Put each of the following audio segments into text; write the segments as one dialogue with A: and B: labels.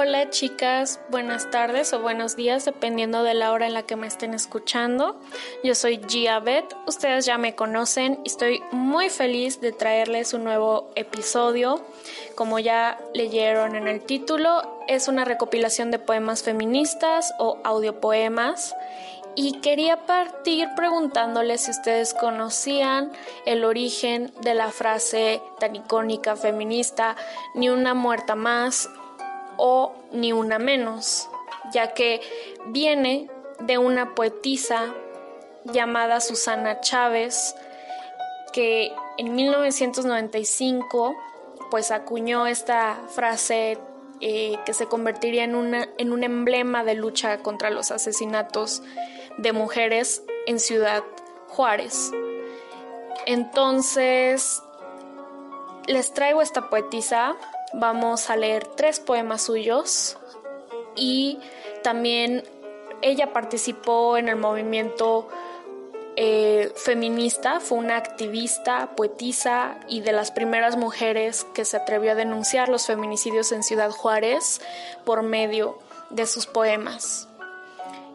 A: Hola chicas, buenas tardes o buenos días dependiendo de la hora en la que me estén escuchando. Yo soy Gia Beth, ustedes ya me conocen y estoy muy feliz de traerles un nuevo episodio. Como ya leyeron en el título, es una recopilación de poemas feministas o audiopoemas y quería partir preguntándoles si ustedes conocían el origen de la frase tan icónica feminista, ni una muerta más o ni una menos, ya que viene de una poetisa llamada Susana Chávez, que en 1995 pues acuñó esta frase eh, que se convertiría en, una, en un emblema de lucha contra los asesinatos de mujeres en Ciudad Juárez. Entonces, les traigo esta poetisa Vamos a leer tres poemas suyos y también ella participó en el movimiento eh, feminista, fue una activista, poetisa y de las primeras mujeres que se atrevió a denunciar los feminicidios en Ciudad Juárez por medio de sus poemas.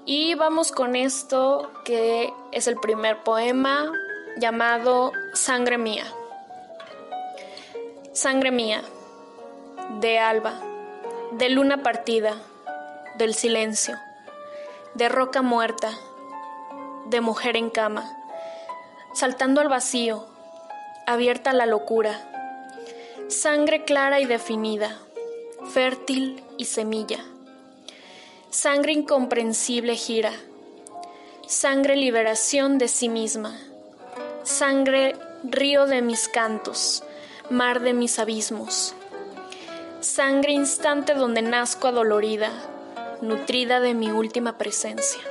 A: Y vamos con esto que es el primer poema llamado Sangre Mía. Sangre Mía de alba, de luna partida, del silencio, de roca muerta, de mujer en cama, saltando al vacío, abierta la locura, sangre clara y definida, fértil y semilla, sangre incomprensible gira, sangre liberación de sí misma, sangre río de mis cantos, mar de mis abismos sangre instante donde nazco adolorida, nutrida de mi última presencia.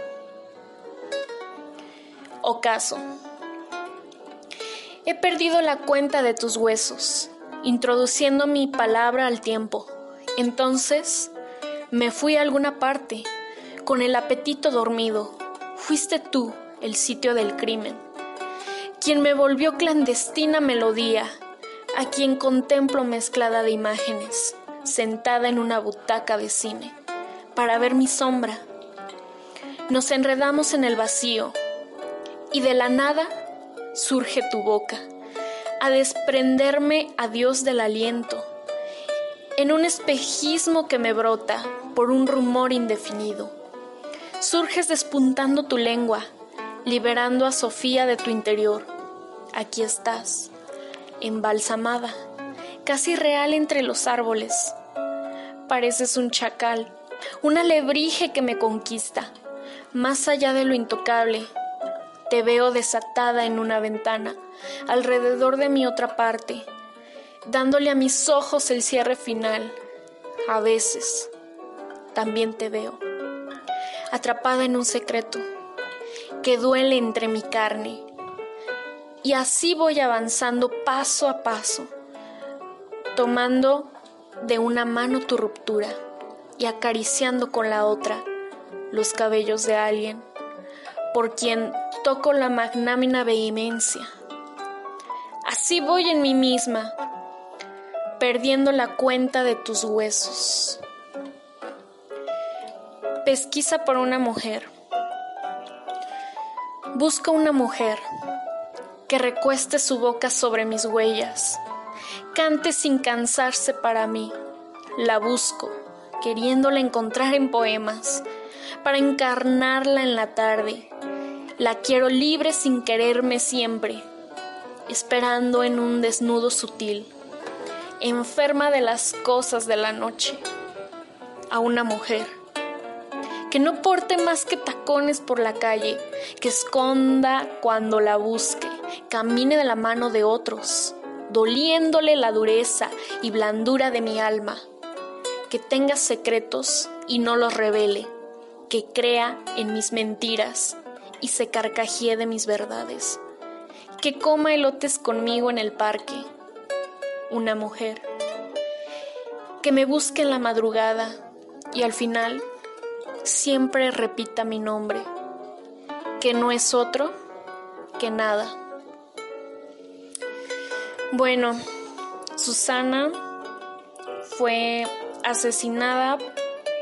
A: Ocaso. He perdido la cuenta de tus huesos, introduciendo mi palabra al tiempo. Entonces me fui a alguna parte, con el apetito dormido. Fuiste tú el sitio del crimen, quien me volvió clandestina melodía, a quien contemplo mezclada de imágenes sentada en una butaca de cine para ver mi sombra. Nos enredamos en el vacío y de la nada surge tu boca a desprenderme a Dios del aliento en un espejismo que me brota por un rumor indefinido. Surges despuntando tu lengua, liberando a Sofía de tu interior. Aquí estás, embalsamada casi real entre los árboles. Pareces un chacal, un alebrije que me conquista, más allá de lo intocable. Te veo desatada en una ventana, alrededor de mi otra parte, dándole a mis ojos el cierre final. A veces también te veo, atrapada en un secreto que duele entre mi carne. Y así voy avanzando paso a paso tomando de una mano tu ruptura y acariciando con la otra los cabellos de alguien, por quien toco la magnámina vehemencia. Así voy en mí misma, perdiendo la cuenta de tus huesos. Pesquisa por una mujer. Busca una mujer que recueste su boca sobre mis huellas cante sin cansarse para mí. La busco, queriéndola encontrar en poemas, para encarnarla en la tarde. La quiero libre sin quererme siempre, esperando en un desnudo sutil, enferma de las cosas de la noche, a una mujer que no porte más que tacones por la calle, que esconda cuando la busque, camine de la mano de otros, doliéndole la dureza y blandura de mi alma, que tenga secretos y no los revele, que crea en mis mentiras y se carcajee de mis verdades, que coma elotes conmigo en el parque, una mujer, que me busque en la madrugada y al final siempre repita mi nombre, que no es otro que nada. Bueno, Susana fue asesinada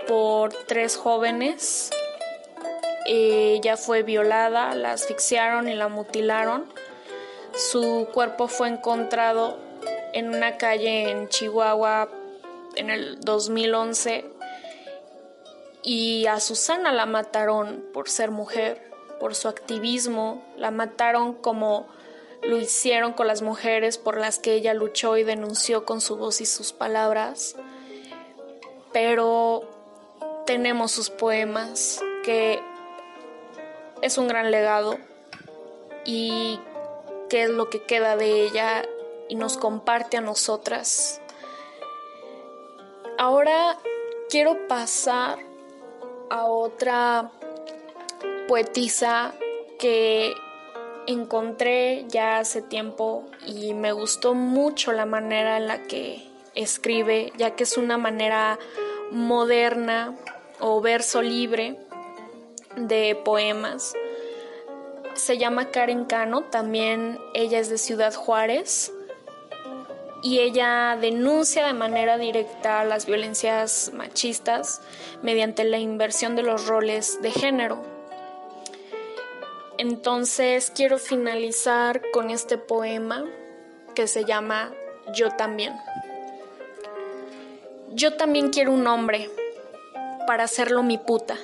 A: por tres jóvenes. Ella fue violada, la asfixiaron y la mutilaron. Su cuerpo fue encontrado en una calle en Chihuahua en el 2011 y a Susana la mataron por ser mujer, por su activismo, la mataron como lo hicieron con las mujeres por las que ella luchó y denunció con su voz y sus palabras. Pero tenemos sus poemas, que es un gran legado y que es lo que queda de ella y nos comparte a nosotras. Ahora quiero pasar a otra poetisa que encontré ya hace tiempo y me gustó mucho la manera en la que escribe, ya que es una manera moderna o verso libre de poemas. Se llama Karen Cano, también ella es de Ciudad Juárez y ella denuncia de manera directa las violencias machistas mediante la inversión de los roles de género. Entonces quiero finalizar con este poema que se llama Yo también. Yo también quiero un hombre para hacerlo mi puta,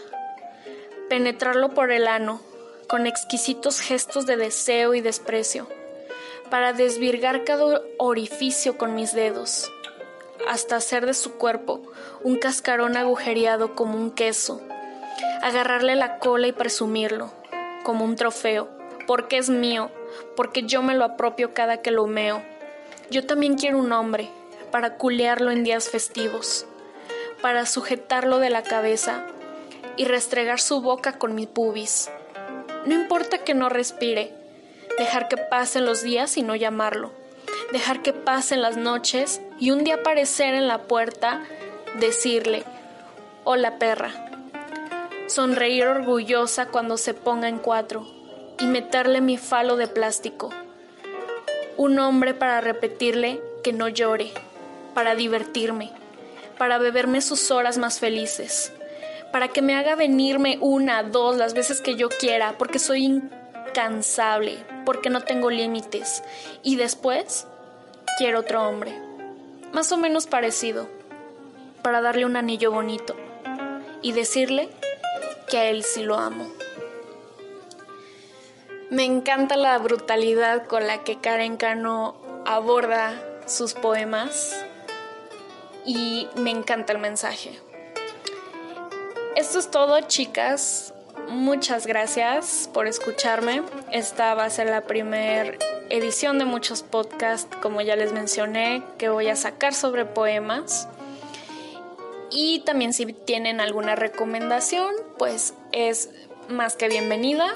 A: penetrarlo por el ano con exquisitos gestos de deseo y desprecio, para desvirgar cada orificio con mis dedos, hasta hacer de su cuerpo un cascarón agujereado como un queso, agarrarle la cola y presumirlo como un trofeo, porque es mío, porque yo me lo apropio cada que lo meo. Yo también quiero un hombre para culearlo en días festivos, para sujetarlo de la cabeza y restregar su boca con mi pubis. No importa que no respire, dejar que pasen los días y no llamarlo, dejar que pasen las noches y un día aparecer en la puerta, decirle, hola perra, sonreír orgullosa cuando se ponga en cuatro y meterle mi falo de plástico. Un hombre para repetirle que no llore, para divertirme, para beberme sus horas más felices, para que me haga venirme una, dos, las veces que yo quiera, porque soy incansable, porque no tengo límites. Y después quiero otro hombre, más o menos parecido, para darle un anillo bonito y decirle que a él sí lo amo. Me encanta la brutalidad con la que Karen Cano aborda sus poemas y me encanta el mensaje. Esto es todo, chicas. Muchas gracias por escucharme. Esta va a ser la primera edición de muchos podcasts, como ya les mencioné, que voy a sacar sobre poemas. Y también si tienen alguna recomendación, pues es más que bienvenida.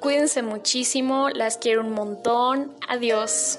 A: Cuídense muchísimo, las quiero un montón. Adiós.